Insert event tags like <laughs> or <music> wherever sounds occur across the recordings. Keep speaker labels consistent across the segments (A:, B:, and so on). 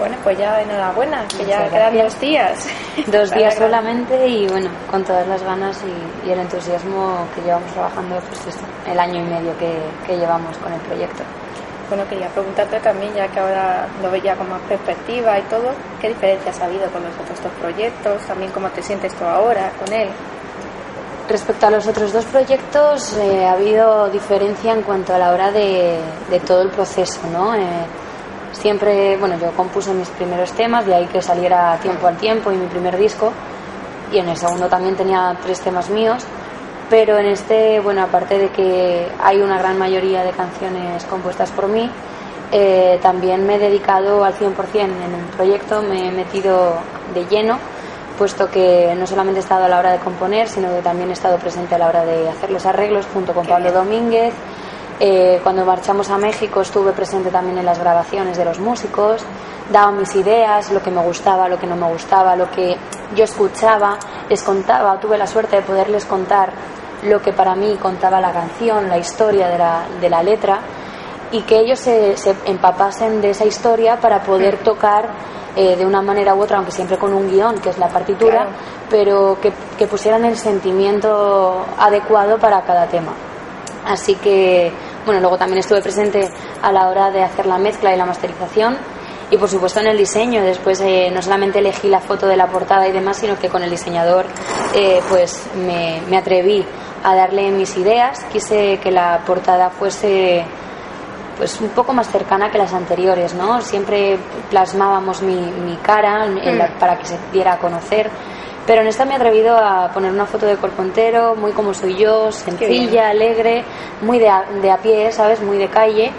A: Bueno, pues ya enhorabuena, que ya quedan dos días. <laughs>
B: Dos <laughs> días solamente y bueno, con todas las ganas y, el entusiasmo que llevamos trabajando pues el año y medio que, que llevamos con el proyecto.
A: Bueno, quería preguntarte también, ya que ahora lo veía con más perspectiva y todo, ¿qué diferencias ha habido con los otros dos proyectos? También cómo te sientes tú ahora con él.
B: Respecto a los otros dos proyectos, eh, ha habido diferencia en cuanto a la hora de, todo el proceso, ¿no? Eh, siempre, bueno, yo compuse mis primeros temas, de ahí que saliera tiempo al tiempo y mi primer disco, y en el segundo también tenía tres temas míos pero en este, bueno, aparte de que hay una gran mayoría de canciones compuestas por mí, eh, también me he dedicado al 100% en el proyecto, me he metido de lleno, puesto que no solamente he estado a la hora de componer, sino que también he estado presente a la hora de hacer los arreglos junto con Pablo Domínguez. Eh, cuando marchamos a México estuve presente también en las grabaciones de los músicos, daba mis ideas, lo que me gustaba, lo que no me gustaba, lo que yo escuchaba, les contaba, tuve la suerte de poderles contar lo que para mí contaba la canción, la historia de la, de la letra, y que ellos se, empapasen de esa historia para poder mm. tocar eh, de una manera u otra, aunque siempre con un guion, que es la partitura, pero que, que, pusieran el sentimiento adecuado para cada tema. Así que, bueno, luego también estuve presente a la hora de hacer la mezcla y la masterización y por supuesto en el diseño. Después eh, no solamente elegí la foto de la portada y demás, sino que con el diseñador eh, pues me, me, atreví a darle mis ideas. Quise que la portada fuese pues un poco más cercana que las anteriores, ¿no? Siempre plasmábamos mi, mi cara mm. para que se diera a conocer. Pero en esta me he atrevido a poner una foto de cuerpo entero, muy como soy yo, sencilla, alegre, muy de a, de a pie, ¿sabes? Muy de calle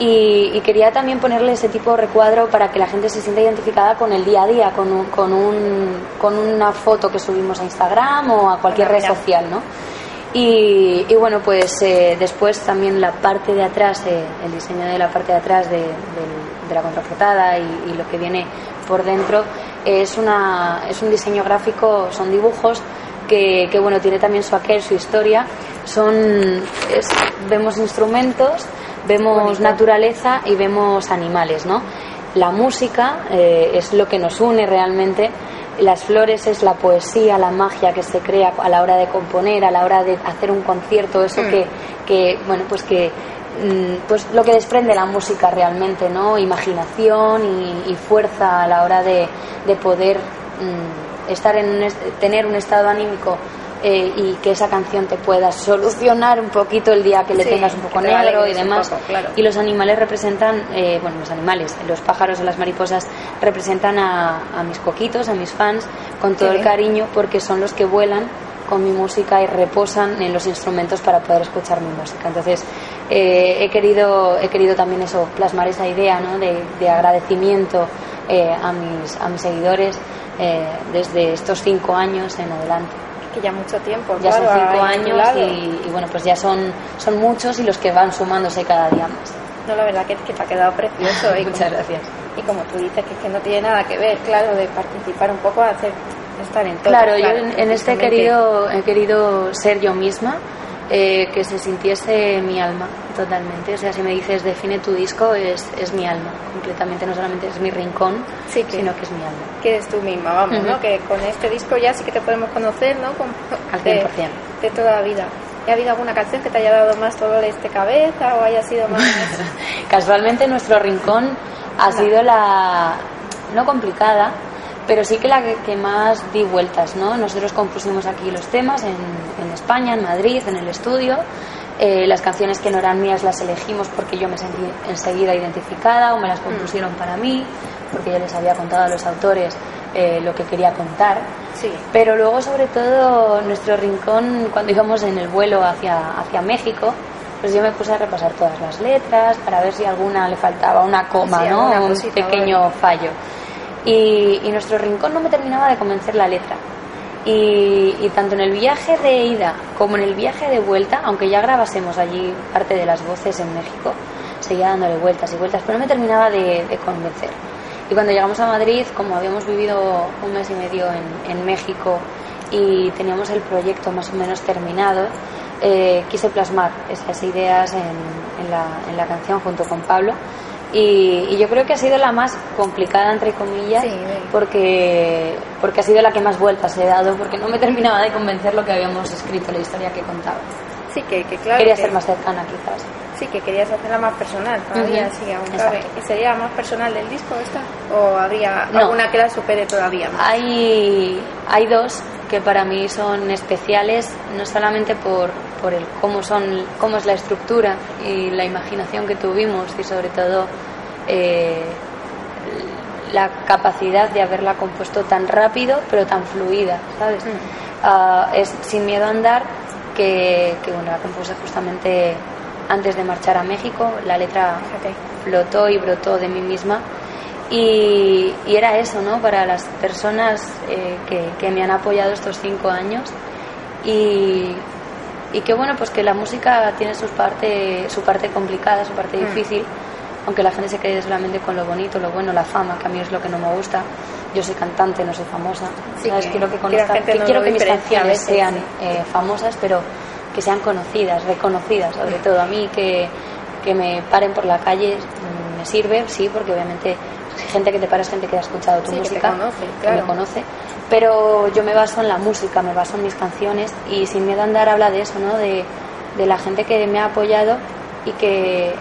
B: y, quería también ponerle ese tipo de recuadro para que la gente se sienta identificada con el día a día, con, un, con, un, con una foto que subimos a Instagram o a cualquier red social, ¿no? Y, bueno, pues eh, después también la parte de atrás, eh, el diseño de la parte de atrás de, la contraportada y, lo que viene por dentro es, una, es un diseño gráfico, son dibujos que, que bueno, tiene también su aquel, su historia. Son, vemos instrumentos vemos naturaleza y vemos animales, ¿no? La música eh, es lo que nos une realmente. Las flores es la poesía, la magia que se crea a la hora de componer, a la hora de hacer un concierto, eso mm. que, que, bueno, pues que pues lo que desprende la música realmente, ¿no? Imaginación y, fuerza a la hora de, de poder mm, estar en tener un estado anímico eh, y que esa canción te pueda solucionar un poquito el día que le tengas un poco negro y demás. Y los animales representan, eh, bueno, los animales, los pájaros o las mariposas representan a, mis coquitos, a mis fans, con todo el cariño, porque son los que vuelan con mi música y reposan en los instrumentos para poder escuchar mi música. Entonces, eh, he, querido, he querido también eso, plasmar esa idea ¿no? de, de agradecimiento a, mis, a mis seguidores desde estos cinco años en adelante
A: que ya mucho tiempo.
B: Ya son cinco años y, bueno, pues ya son, son muchos y los que van sumándose cada día más.
A: No, la verdad que, que te ha quedado precioso.
B: y <laughs> Muchas gracias.
A: Y como tú dices, que, que no tiene nada que ver, claro, de participar un poco, hacer estar en todo.
B: Claro, yo en, este he querido, he querido ser yo misma eh, que se sintiese mi alma totalmente. O sea, si me dices define tu disco, es, es mi alma, completamente, no solamente es mi rincón, sí, sino que es mi alma.
A: Que eres tú misma, vamos, ¿no? Que con este disco ya sí que te podemos conocer, ¿no?
B: Al 100%.
A: De, toda la vida. ¿Ha habido alguna canción que te haya dado más todo este cabeza o haya sido más...? <laughs>
B: Casualmente nuestro rincón ha sido la... no complicada, pero sí que la que, más di vueltas, ¿no? Nosotros compusimos aquí los temas en, en España, en Madrid, en el estudio. Eh, las canciones que no eran mías las elegimos porque yo me sentí enseguida identificada o me las compusieron para mí, porque yo les había contado a los autores eh, lo que quería contar.
A: Sí.
B: Pero luego, sobre todo, nuestro rincón, cuando íbamos en el vuelo hacia, hacia México, pues yo me puse a repasar todas las letras para ver si alguna le faltaba una coma, ¿no? Un pequeño fallo. Y, nuestro rincón no me terminaba de convencer la letra. Y, tanto en el viaje de ida como en el viaje de vuelta, aunque ya grabásemos allí parte de las voces en México, seguía dándole vueltas y vueltas, pero no me terminaba de, convencer. Y cuando llegamos a Madrid, como habíamos vivido un mes y medio en, México y teníamos el proyecto más o menos terminado, eh, quise plasmar esas ideas en, la, en la canción junto con Pablo Y, yo creo que ha sido la más complicada, entre comillas, porque, porque ha sido la que más vueltas he dado, porque no me terminaba de convencer lo que habíamos escrito, la historia que contaba.
A: Sí, que, que claro.
B: Quería ser más cercana, quizás.
A: Sí, que querías hacerla más personal, todavía sí, aún cabe. ¿Y sería más personal del disco esta? ¿O habría alguna que la supere todavía más?
B: Hay, hay dos que para mí son especiales, no solamente por, por el cómo, son, cómo es la estructura y la imaginación que tuvimos y sobre todo eh, la capacidad de haberla compuesto tan rápido pero tan fluida, ¿sabes? Mm. Ah, es Sin miedo a andar, que, que bueno, la compuse justamente antes de marchar a México, la letra flotó y brotó de mí misma y, era eso, ¿no? Para las personas eh, que, me han apoyado estos cinco años y, y que bueno, pues que la música tiene su parte, su parte complicada, su parte mm. difícil, aunque la gente se quede solamente con lo bonito, lo bueno, la fama, que a mí es lo que no me gusta. Yo soy cantante, no soy famosa. quiero que, con quiero que mis canciones sean eh, famosas, pero que sean conocidas, reconocidas, sobre todo a mí que, que me paren por la calle mm, me sirve, sí, porque obviamente gente que te para es gente que ha escuchado tu música, que, me conoce, pero yo me baso en la música, me baso en mis canciones y sin miedo a andar habla de eso, ¿no? De, de la gente que me ha apoyado y que,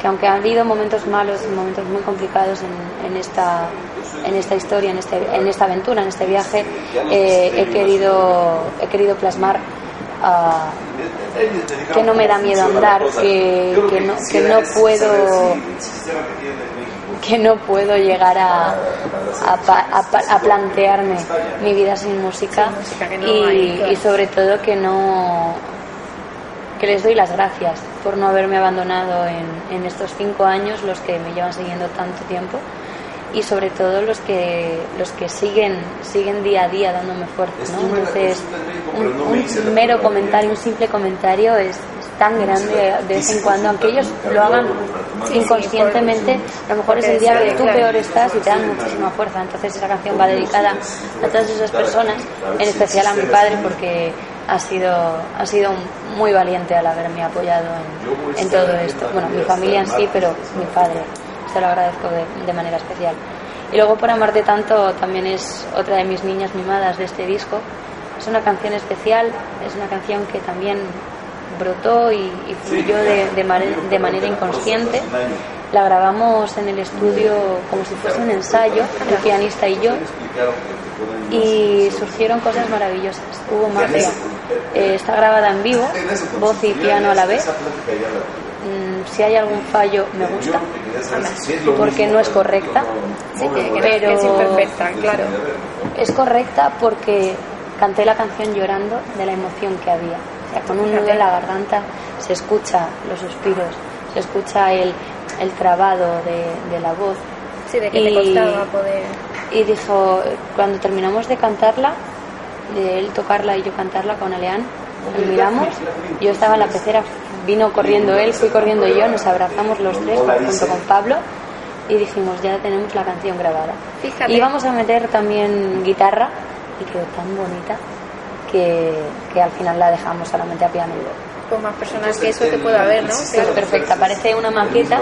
B: que aunque han habido momentos malos, momentos muy complicados en, esta, en esta historia, en, este, en esta aventura, en este viaje, eh, he, querido, he querido plasmar que no me da miedo andar, que, que, no, que no puedo que no puedo llegar a, a, plantearme mi vida sin música y, sobre todo que no que les doy las gracias por no haberme abandonado en, en estos cinco años los que me llevan siguiendo tanto tiempo y sobre todo los que los que siguen siguen día a día dándome fuerza ¿no? entonces un, mero comentario un simple comentario es, tan grande de vez en cuando aunque ellos lo hagan inconscientemente a lo mejor es el día que tú peor estás y te dan muchísima fuerza entonces esa canción va dedicada a todas esas personas en especial a mi padre porque ha sido ha sido muy valiente al haberme apoyado en, en todo esto bueno mi familia en sí pero mi padre te lo agradezco de, manera especial. Y luego por amarte tanto también es otra de mis niñas mimadas de este disco. Es una canción especial, es una canción que también brotó y, fluyó de, de, manera inconsciente. La grabamos en el estudio como si fuese un ensayo, el pianista y yo, y surgieron cosas maravillosas. Hubo magia. Eh, está grabada en vivo, voz y piano a la vez. Mm, si hay algún fallo, me gusta porque no es correcta, pero
A: es imperfecta, claro.
B: Es correcta porque canté la canción llorando de la emoción que había. Con un nudo en la garganta se escucha los suspiros, se escucha el, el trabado de, la voz.
A: Sí, de que y, costaba poder.
B: Y dijo, cuando terminamos de cantarla, de él tocarla y yo cantarla con Aleán, miramos, yo estaba en la pecera vino corriendo él, fui corriendo yo, nos abrazamos los tres junto con Pablo y dijimos, ya tenemos la canción grabada. Y vamos a meter también guitarra y quedó tan bonita que, que al final la dejamos solamente a piano y voz.
A: Con más personas que eso que pueda haber, ¿no?
B: Es perfecta, parece una maqueta,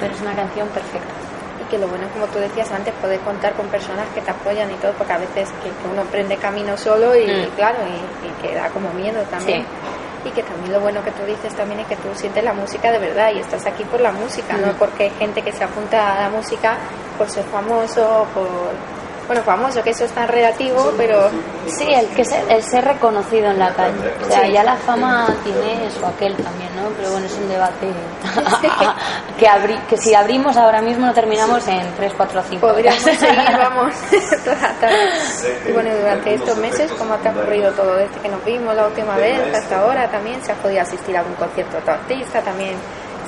B: pero es una canción perfecta.
A: Y que lo bueno, como tú decías antes, poder contar con personas que te apoyan y todo, porque a veces que, uno prende camino solo y, mm. claro, y, y, que da como miedo también y que también lo bueno que tú dices también es que tú sientes la música de verdad y estás aquí por la música, no porque hay gente que se apunta a la música por ser famoso, por bueno, famoso, que eso es tan relativo, pero...
B: Sí, el, que ser, el ser reconocido en la calle. O sea, ya la fama tiene eso, aquel también, ¿no? Pero bueno, es un debate <laughs> que, abri que si abrimos ahora mismo no terminamos en 3, 4, 5
A: Podríamos <laughs> seguir, vamos, <laughs> Y bueno, durante estos meses, ¿cómo te ha ocurrido todo? Desde que nos vimos la última vez hasta ahora también, ¿se ha podido asistir a algún concierto de tu artista? También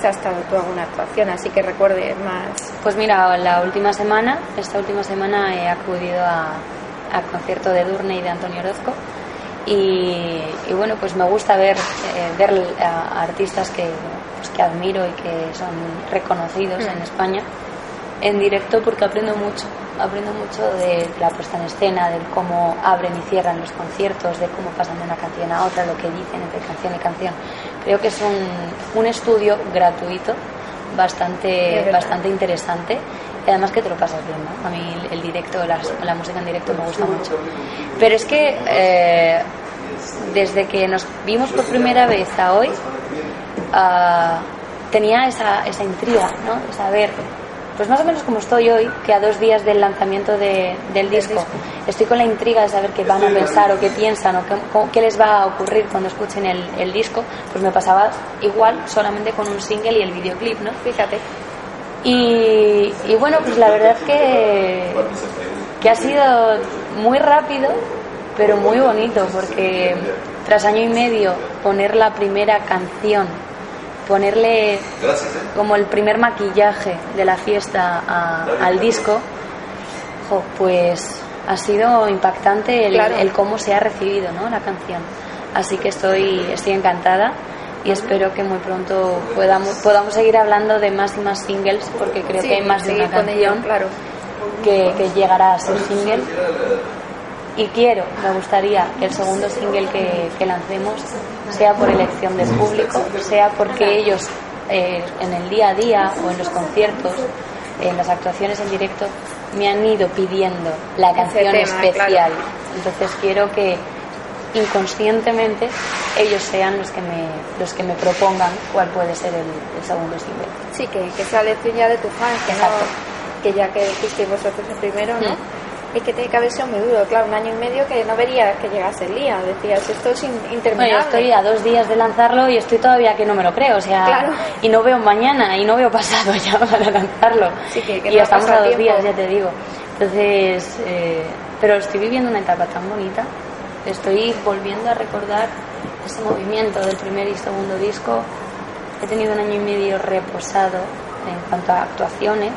A: se ha estado tú alguna actuación, así que recuerde más.
B: Pues mira, la última semana, esta última semana he acudido al concierto de Durne y de Antonio Orozco. Y, bueno, pues me gusta ver, eh, ver a artistas que, pues que admiro y que son reconocidos en mm. España en directo porque aprendo mucho. Aprendo mucho de la puesta en escena, de cómo abren y cierran los conciertos, de cómo pasan de una canción a otra, lo que dicen entre canción y canción. Creo que es un, un estudio gratuito bastante, bastante interesante y además que te lo pasas bien, ¿no? A mí el directo, la, música en directo me gusta mucho. Pero es que eh, desde que nos vimos por primera vez a hoy, ah, tenía esa, esa intriga, ¿no? Saber pues más o menos como estoy hoy, que a dos días del lanzamiento del disco, estoy con la intriga de saber qué van a pensar o qué piensan o qué, les va a ocurrir cuando escuchen el, disco, pues me pasaba igual solamente con un single y el videoclip, ¿no? Fíjate. Y, bueno, pues la verdad que, que ha sido muy rápido, pero muy bonito, porque tras año y medio poner la primera canción ponerle ¿eh? como el primer maquillaje de la fiesta al disco, pues ha sido impactante el, cómo se ha recibido ¿no? la canción. Así que estoy, estoy encantada y espero que muy pronto podamos, podamos seguir hablando de más y más singles porque creo que hay más de una canción
A: claro.
B: que, que llegará a ser single y quiero, me gustaría que el segundo single que, lancemos sea por elección del público, sea porque ellos eh, en el día a día o en los conciertos, en las actuaciones en directo, me han ido pidiendo la canción especial. Entonces quiero que inconscientemente ellos sean los que me los que me propongan cuál puede ser el, segundo single.
A: Sí, que, que sea elección ya de tu fan, que, que ya que hicisteis vosotros el primero, ¿no? Mm es que tiene que haber sido muy duro, claro, un año y medio que no vería que llegase el día, decías, esto es interminable.
B: Bueno, estoy a dos días de lanzarlo y estoy todavía que no me lo creo, o sea, y no veo mañana y no veo pasado <laughs> ya para lanzarlo.
A: Sí, que,
B: y estamos a dos días, ya te digo. Entonces, eh, pero estoy viviendo una etapa tan bonita, estoy volviendo a recordar ese movimiento del primer y segundo disco. He tenido un año y medio reposado en cuanto a actuaciones.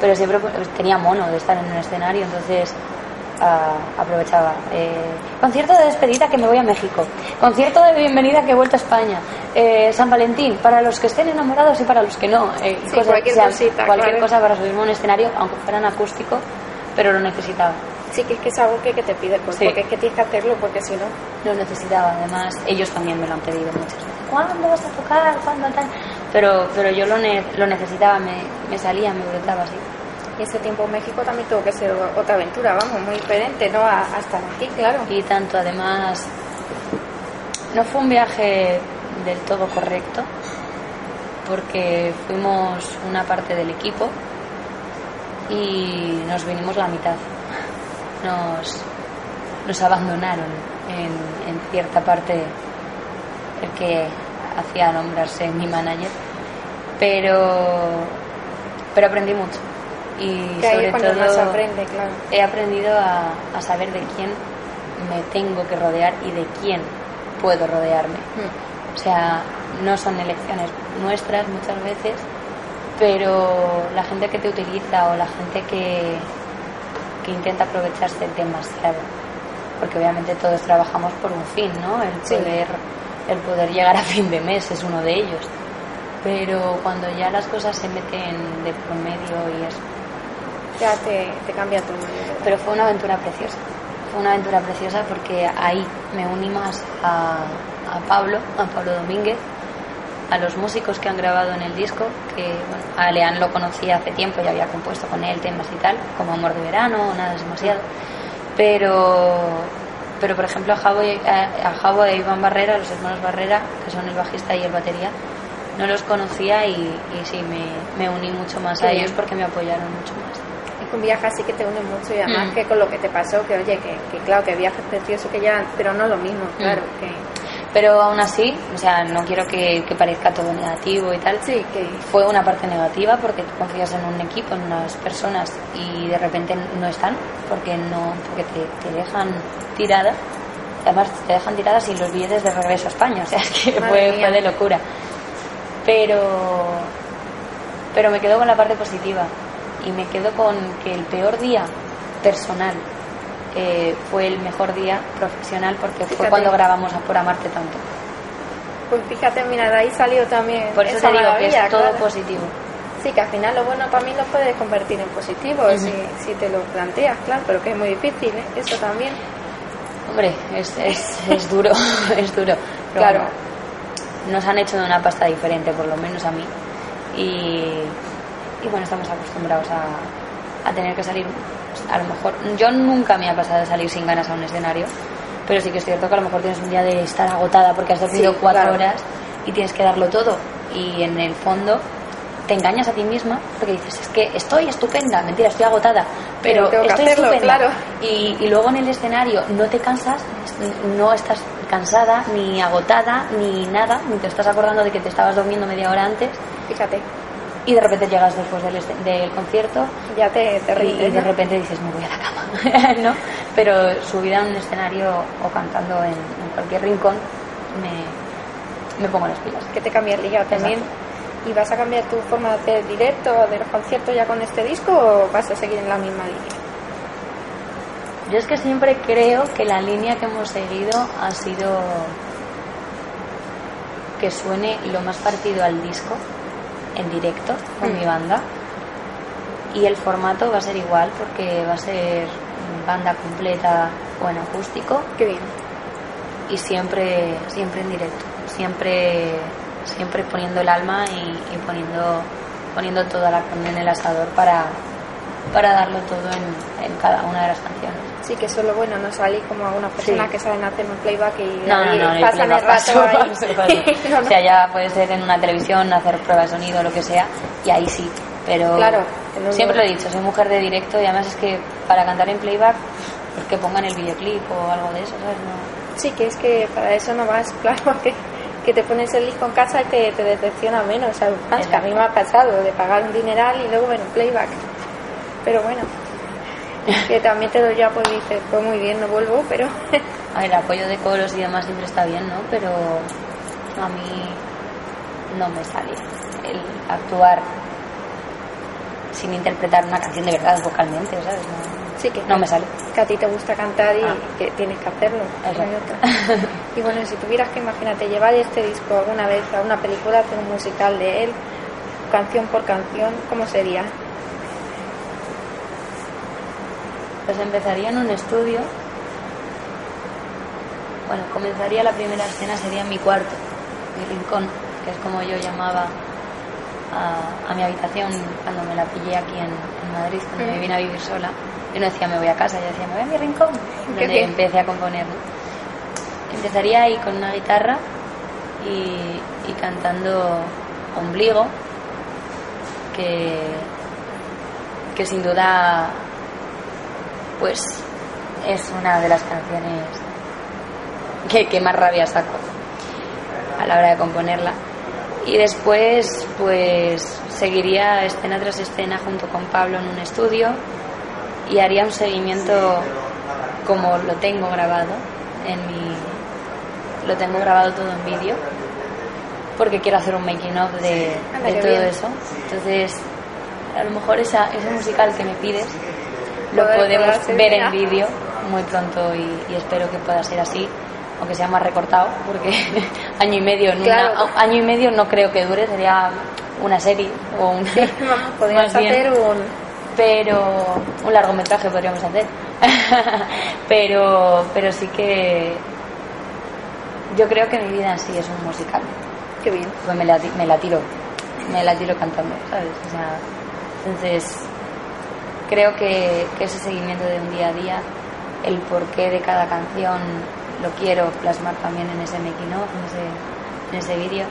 B: Pero siempre pues, tenía mono de estar en un escenario, entonces ah, aprovechaba. Eh, concierto de despedida que me voy a México, concierto de bienvenida que he vuelto a España, eh, San Valentín, para los que estén enamorados y para los que no,
A: eh, cualquier,
B: cosa para subirme a un escenario, aunque fueran acústico, pero lo necesitaba.
A: Sí, que es que es algo que, que te pide, pues, porque es que tienes que hacerlo, porque si no...
B: Lo necesitaba, además, ellos también me lo han pedido muchas veces. ¿Cuándo vas a tocar? ¿Cuándo tal? Pero, pero yo lo, lo necesitaba, me, me, salía, me brotaba así.
A: Y ese tiempo en México también tuvo que ser otra aventura, vamos, muy diferente, ¿no? hasta aquí, claro.
B: Y tanto, además, no fue un viaje del todo correcto, porque fuimos una parte del equipo y nos vinimos la mitad. Nos, nos abandonaron en, en cierta parte el que hacía nombrarse mi manager, pero, pero aprendí mucho. Y sobre todo
A: aprende, claro.
B: he aprendido a, a, saber de quién me tengo que rodear y de quién puedo rodearme. Hmm. O sea, no son elecciones nuestras muchas veces, pero la gente que te utiliza o la gente que, que intenta aprovecharse demasiado. Porque obviamente todos trabajamos por un fin, ¿no? El poder el poder llegar a fin de mes es uno de ellos. Pero cuando ya las cosas se meten de promedio y eso.
A: Ya te, te cambia todo.
B: Pero fue una aventura preciosa. Fue una aventura preciosa porque ahí me uní más a, a Pablo, a Pablo Domínguez, a los músicos que han grabado en el disco, que bueno, a Leán lo conocía hace tiempo, ya había compuesto con él temas y tal, como Amor de Verano, nada demasiado. Pero pero por ejemplo a Javo, y, a, e Iván Barrera, los hermanos Barrera, que son el bajista y el batería, no los conocía y, y sí, me, me, uní mucho más a ellos porque me apoyaron mucho más.
A: Es que un viaje así que te une mucho y además mm. que con lo que te pasó, que oye, que, que claro, que viajes preciosos que ya, pero no lo mismo, mm. claro, que
B: pero aún así, o sea, no quiero que, parezca todo negativo y tal.
A: Sí, que
B: fue una parte negativa porque tú confías en un equipo, en unas personas y de repente no están porque no porque te, dejan tirada. Además, te dejan tirada sin los billetes de regreso a España, o sea, es que fue, fue, de locura. Pero, pero me quedo con la parte positiva y me quedo con que el peor día personal fue el mejor día profesional porque fue cuando grabamos a Por Amarte Tanto.
A: Pues fíjate, mira, de ahí salió también.
B: Por eso te digo que es todo positivo.
A: Sí, que al final lo bueno para mí lo puedes convertir en positivo si, si, te lo planteas, claro, pero que es muy difícil, ¿eh? eso también.
B: Hombre, es, es, es duro, <laughs> es duro.
A: claro.
B: Nos han hecho de una pasta diferente, por lo menos a mí. y, y bueno, estamos acostumbrados a, a tener que salir, a lo mejor, yo nunca me ha pasado de salir sin ganas a un escenario, pero sí que es cierto que a lo mejor tienes un día de estar agotada porque has dormido
A: Sí,
B: cuatro
A: claro.
B: horas y tienes que darlo todo y en el fondo te engañas a ti misma porque dices es que estoy estupenda mentira estoy agotada pero, estoy
A: hacerlo,
B: estupenda
A: claro.
B: y, y luego en el escenario no te cansas no estás cansada ni agotada ni nada ni te estás acordando de que te estabas durmiendo media hora antes
A: Fíjate,
B: y de repente llegas después del, este- del concierto
A: ya te, te
B: y,
A: rindes,
B: y de repente dices me voy a la cama <laughs> ¿no? pero subida a un escenario o cantando en, en cualquier rincón me, me pongo las pilas
A: que te cambia el día también. ¿Y vas a cambiar tu forma de hacer directo de los conciertos ya con este disco o vas a seguir en la misma línea?
B: Yo es que siempre creo que la línea que hemos seguido ha sido que suene lo más parecido al disco en directo con
A: Mm.
B: mi banda y el formato va a ser igual porque va a ser banda completa o en acústico
A: Qué bien.
B: y siempre siempre en directo siempre siempre poniendo el alma y, y poniendo poniendo toda la carne en el asador para para darlo todo en, en cada una de las canciones
A: Sí, que eso es lo bueno, no salís como algunas personas
B: Sí.
A: que saben hacer un playback y
B: No, no, no,
A: pasan el rato ahí. <laughs>
B: O sea, ya puede ser en una televisión, hacer prueba de sonido, lo que sea, y ahí sí. Pero
A: Claro,
B: siempre lo he dicho, soy mujer de directo y además es que para cantar en playback, pues que pongan el videoclip o algo de eso, ¿sabes? No.
A: Sí, que es que para eso no vas, <laughs> claro, que, que te pones el disco en casa y te, te decepciona menos. Además, que a mí me ha pasado de pagar un dineral y luego ver un playback. Pero bueno, que también te doy ya, pues dices, pues muy bien, no vuelvo, pero
B: A <laughs> ver, el apoyo de coros y demás siempre está bien, ¿no? Pero a mí no me sale el actuar sin interpretar una canción de verdad vocalmente, ¿sabes? No,
A: sí que
B: no me sale.
A: que a ti te gusta cantar y
B: Ah.
A: que tienes que hacerlo.
B: Exacto.
A: Y bueno, si tuvieras que imagínate llevar este disco alguna vez a una película, hacer un musical de él, canción por canción, ¿cómo sería?
B: Pues empezaría en un estudio. Bueno, comenzaría la primera escena, sería en mi cuarto, mi rincón, que es como yo llamaba a, a mi habitación cuando me la pillé aquí en, en Madrid, cuando me vine a vivir sola. Yo no decía me voy a casa, yo decía me voy a mi rincón, donde
A: bien.
B: empecé a componer. ¿no? Empezaría ahí con una guitarra y, y cantando Ombligo, que, que sin duda pues es una de las canciones que, que más rabia saco a la hora de componerla. Y después, pues seguiría escena tras escena junto con Pablo en un estudio y haría un seguimiento como lo tengo grabado en mi lo tengo grabado todo en vídeo porque quiero hacer un making of de, de todo
A: bien.
B: eso entonces a lo mejor esa, ese musical que me pides lo podemos ver en vídeo muy pronto y, y espero que pueda ser así aunque sea más recortado porque <laughs> año y medio en una- año y medio no creo que dure sería una serie o un <laughs> más bien.
A: hacer un...
B: pero un largometraje podríamos hacer. <laughs> Pero pero sí que yo creo que mi vida en sí es un musical.
A: Qué bien.
B: pues me la, me la tiro me la tiro cantando sabes o sea entonces creo que, ese seguimiento de un día a día el porqué de cada canción lo quiero plasmar también en ese making of en ese en ese vídeo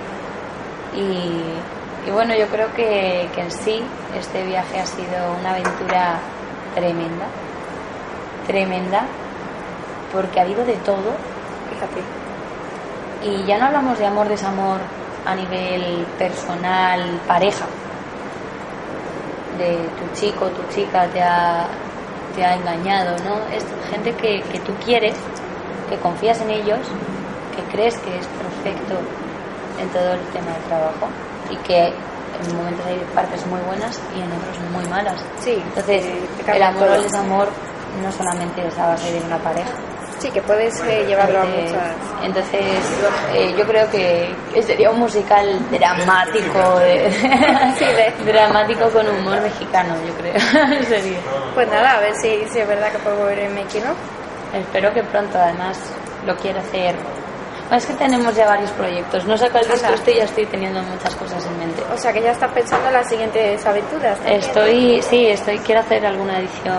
B: y, bueno yo creo que, que en sí este viaje ha sido una aventura tremenda tremenda porque ha habido de todo
A: Fíjate.
B: y ya no hablamos de amor, desamor a nivel personal, pareja. De tu chico, tu chica te ha, te ha engañado, ¿no? Es gente que, que tú quieres, que confías en ellos, que crees que es perfecto en todo el tema del trabajo y que en momentos hay partes muy buenas y en otros muy malas.
A: Sí,
B: Entonces,
A: te
B: el amor el desamor no solamente es a base de una pareja.
A: Sí, que puedes eh, llevarlo a muchas...
B: entonces, eh, yo creo que, sería un musical dramático, de- <laughs>
A: Sí, de-
B: dramático con humor mexicano, yo creo. <laughs> sería.
A: Pues nada, a ver si, si es verdad que puedo ver making of.
B: Espero que pronto, además, lo quiero hacer. Es que tenemos ya varios proyectos. No saco el disco este y ya estoy teniendo muchas cosas en mente.
A: O sea que ya estás pensando en las siguientes aventuras.
B: Estoy, sí, estoy, quiero hacer alguna edición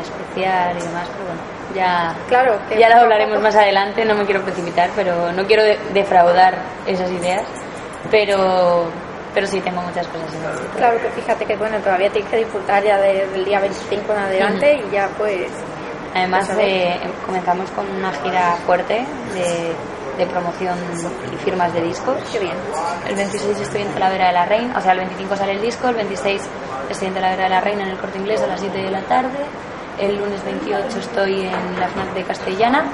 B: especial y demás, pero bueno, ya,
A: claro,
B: ya lo hablaremos más adelante. No me quiero precipitar, pero no quiero defraudar esas ideas. Pero pero sí tengo muchas cosas en mente.
A: Claro que fíjate que bueno, todavía tienes que disfrutar ya del día 25 en adelante y ya pues
B: Además, eh, comenzamos con una gira fuerte de, promoción y firmas de discos.
A: Qué bien.
B: El 26 estoy en Talavera de la Reina, o sea, el 25 sale el disco, el 26 estoy en Talavera de la Reina en el corte inglés a las 7 de la tarde. El lunes 28 estoy en la FNAC de Castellana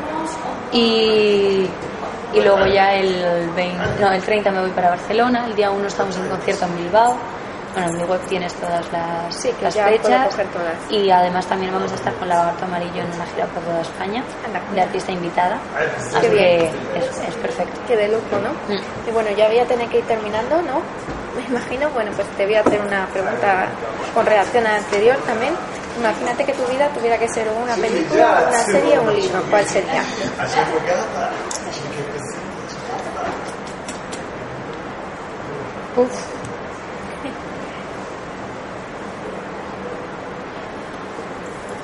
B: y, y luego ya el, 20, no, el 30 me voy para Barcelona. El día 1 estamos en concierto en Bilbao bueno, en mi web tienes todas las, fechas y además también vamos a estar con Lagarto Amarillo en una gira por toda España de artista invitada. Así que es, perfecto.
A: Qué de lujo, ¿no? Mm. Y bueno, ya voy a tener que ir terminando, ¿no? <laughs> Me imagino, bueno, pues te voy a hacer una pregunta con reacción a la anterior también. Imagínate que tu vida tuviera que ser una película, una serie o un libro. ¿Cuál sería?
B: Uf.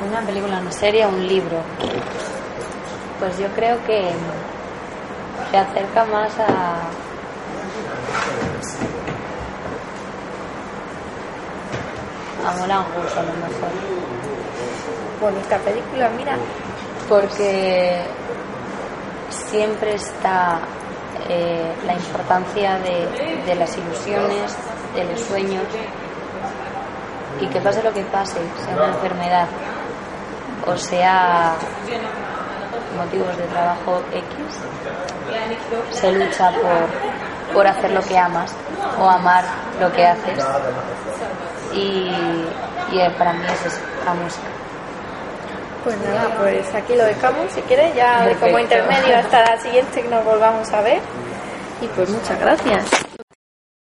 B: Una película, una serie un libro. Pues yo creo que se acerca más a. a Moulin Rouge a lo mejor.
A: Bonita película, mira.
B: Porque siempre está eh, la importancia de, de las ilusiones, de los sueños, y que pase lo que pase, sea una enfermedad, o sea motivos de trabajo X, se lucha por, por hacer lo que amas o amar lo que haces. Y, y para mí es eso, la música.
A: Pues nada, pues aquí lo dejamos, si quieres, ya como intermedio hasta la siguiente que nos volvamos a ver. Y pues muchas gracias.